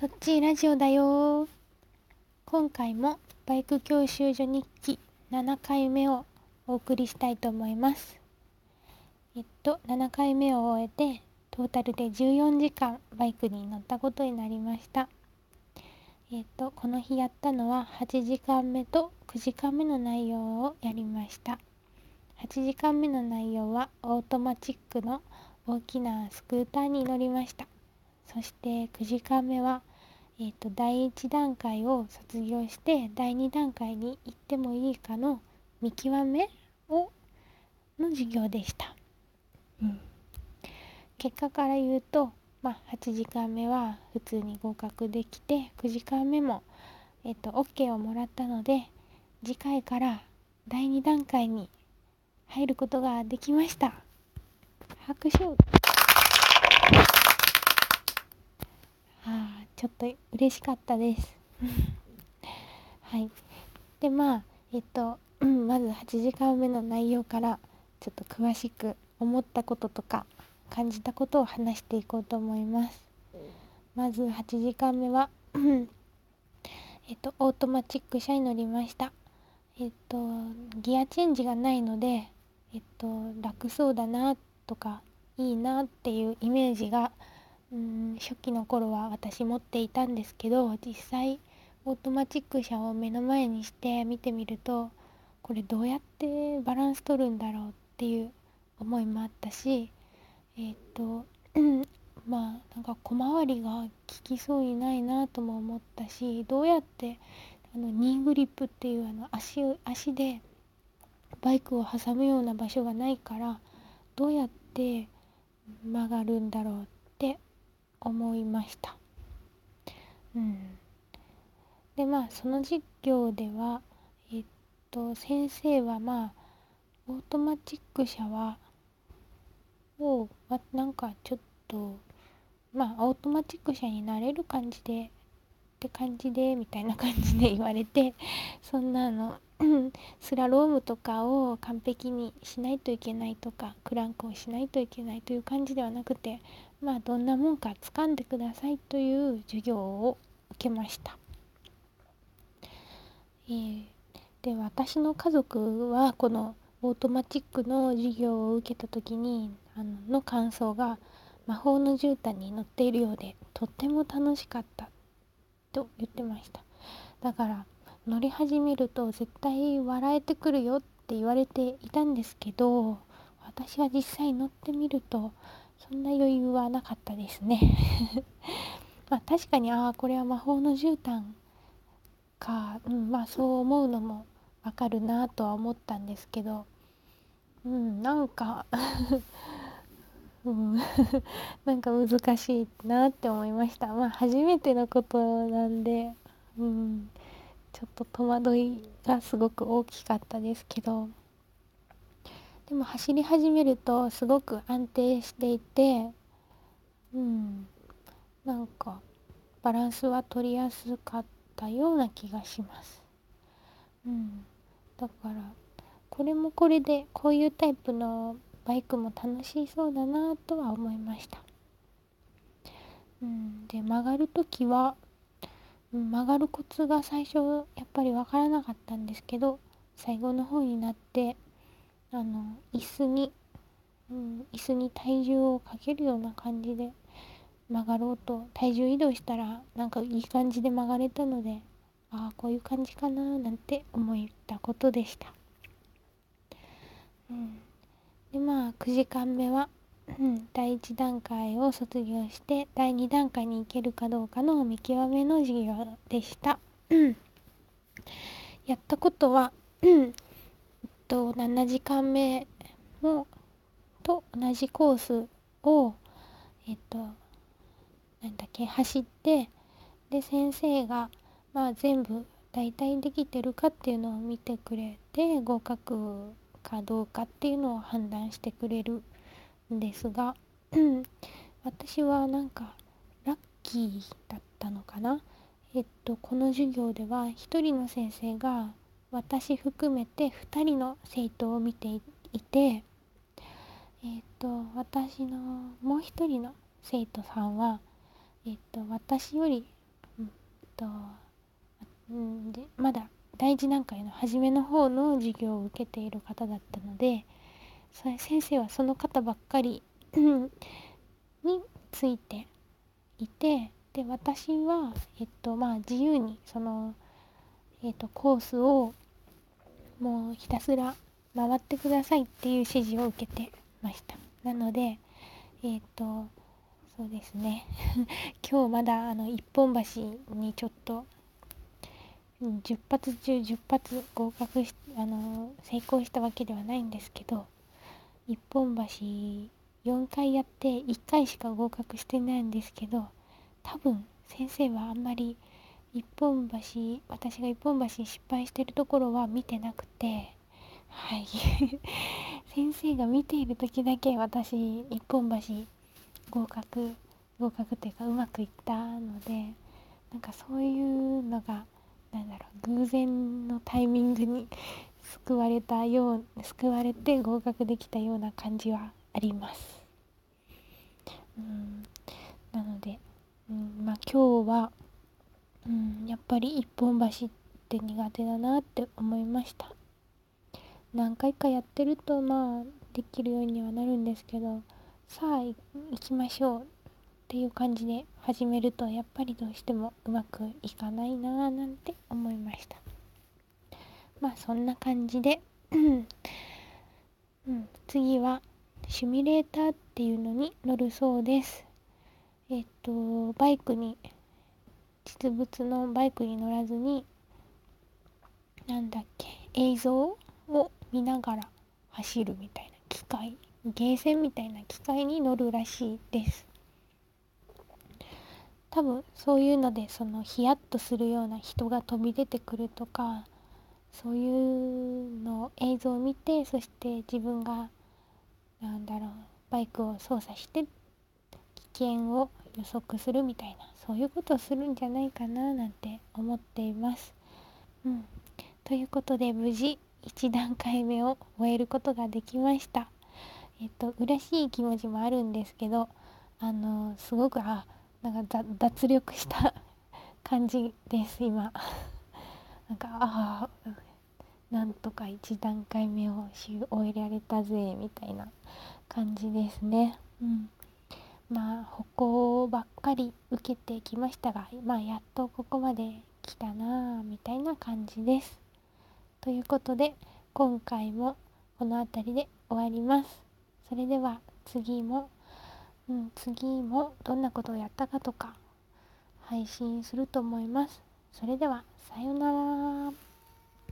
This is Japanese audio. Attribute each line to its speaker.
Speaker 1: トッチーラジオだよ。今回もバイク教習所日記7回目をお送りしたいと思います。えっと7回目を終えてトータルで14時間バイクに乗ったことになりました。えっとこの日やったのは8時間目と9時間目の内容をやりました。8時間目の内容はオートマチックの大きなスクーターに乗りました。そして9時間目はえーと、第1段階を卒業して第2段階に行ってもいいかの見極めをの授業でした、うん、結果から言うと、まあ、8時間目は普通に合格できて9時間目も、えーと、と OK をもらったので次回から第2段階に入ることができました。拍手ちょっと嬉しかったです。はい。でまあえっと、まず8時間目の内容からちょっと詳しく思ったこととか感じたことを話していこうと思います。まず8時間目はえっとオートマチック車に乗りました。えっとギアチェンジがないのでえっと楽そうだなとかいいなっていうイメージがうん初期の頃は私持っていたんですけど実際オートマチック車を目の前にして見てみるとこれどうやってバランス取るんだろうっていう思いもあったしえっ、と、まあなんか小回りが効きそうにないなとも思ったしどうやってあのニーグリップっていうあの足足でバイクを挟むような場所がないからどうやって曲がるんだろうって思いました。うん、でまあその授業ではえっと先生はまあオートマチック車はをなんかちょっとまあオートマチック車になれる感じでって感じでみたいな感じで言われてそんなの スラロームとかを完璧にしないといけないとかクランクをしないといけないという感じではなくてまあどんなもんか掴んでくださいという授業を受けました。えー、で私の家族はこのオートマチックの授業を受けた時にあのの感想が魔法の絨毯に乗っているようでとっても楽しかったと言ってましただから乗り始めると絶対笑えてくるよって言われていたんですけど私は実際乗ってみるとそんな余裕はなかったですね。まあ確かにああこれは魔法の絨毯か、うん、まあそう思うのもわかるなとは思ったんですけど。うんなんか うん、なんか難しいなって思いました。まあ初めてのことなんで、うん、ちょっと戸惑いがすごく大きかったですけど。でも走り始めるとすごく安定していてうんなんかバランスは取りやすかったような気がします。うん、だからこれもこれでこういうタイプのバイクも楽しそうだなとは思いました。うん、で曲がる時は、うん、曲がるコツが最初やっぱり分からなかったんですけど最後の方になってあの椅子に、うん、椅子に体重をかけるような感じで曲がろうと体重移動したらなんかいい感じで曲がれたのでああこういう感じかななんて思ったことでした。うん、でまあ9時間目は、第1段階を卒業して第2段階に行けるかどうかの見極めの授業でした。やったことは、と7時間目もと同じコースをえっとなんだっけ走ってで先生がまあ全部大体できてるかっていうのを見てくれて合格かどうかっていうのを判断してくれるんですが 私はなんかラッキーだったのかな。えっとこの授業では一人の先生が私含めて2人の生徒を見ていてえ、ー、と私のもう一人の生徒さんはえ、ー、と私よりと、うん、でまだ第一段階の初めの方の授業を受けている方だったのでそれ先生はその方ばっかりについていてで私は、えっとまあ、自由にその、えっと、コースをもうひたすら回ってくださいっていう指示を受けてました。なのでえっとそうですね。今日まだあの一本橋にちょっと10発中10発合格しあの成功したわけではないんですけど一本橋4回やって1回しか合格してないんですけど多分先生はあんまり一本橋私が一本橋失敗してるところは見てなくてはい 先生が見ている時だけ私一本橋合格合格というかうまくいったのでなんかそういうのがなんだろう偶然のタイミングに救われたよう救われて合格できたような感じはあります。うんなので、うんまあ、今日は、うん、やっぱり一本橋って苦手だなって思いました。何回かやってるとまあできるようにはなるんですけどさあ行きましょうっていう感じで始めるとやっぱりどうしてもうまくいかないなぁなんて思いましたまあそんな感じでうん、次はシミュレーターっていうのに乗るそうですえっとバイクに実物のバイクに乗らずになんだっけ映像を見ながら走るみたいな機械ゲーセンみたいな機械に乗るらしいです。多分そういうのでそのヒヤッとするような人が飛び出てくるとかそういうの映像を見てそして自分がなんだろうバイクを操作して危険を予測するみたいなそういうことをするんじゃないかななんて思っています。うん、ということで無事1段階目を終えることができました。えっと嬉しい気持ちもあるんですけどあのすごくあなんか脱力した 感じです今 なんかああなんとか1段階目を終えられたぜみたいな感じですねうんまあ歩行ばっかり受けてきましたがまあやっとここまで来たなあみたいな感じですということで今回もこの辺りで終わりますそれでは次もうん、次もどんなことをやったかとか配信すると思います。それではさようなら。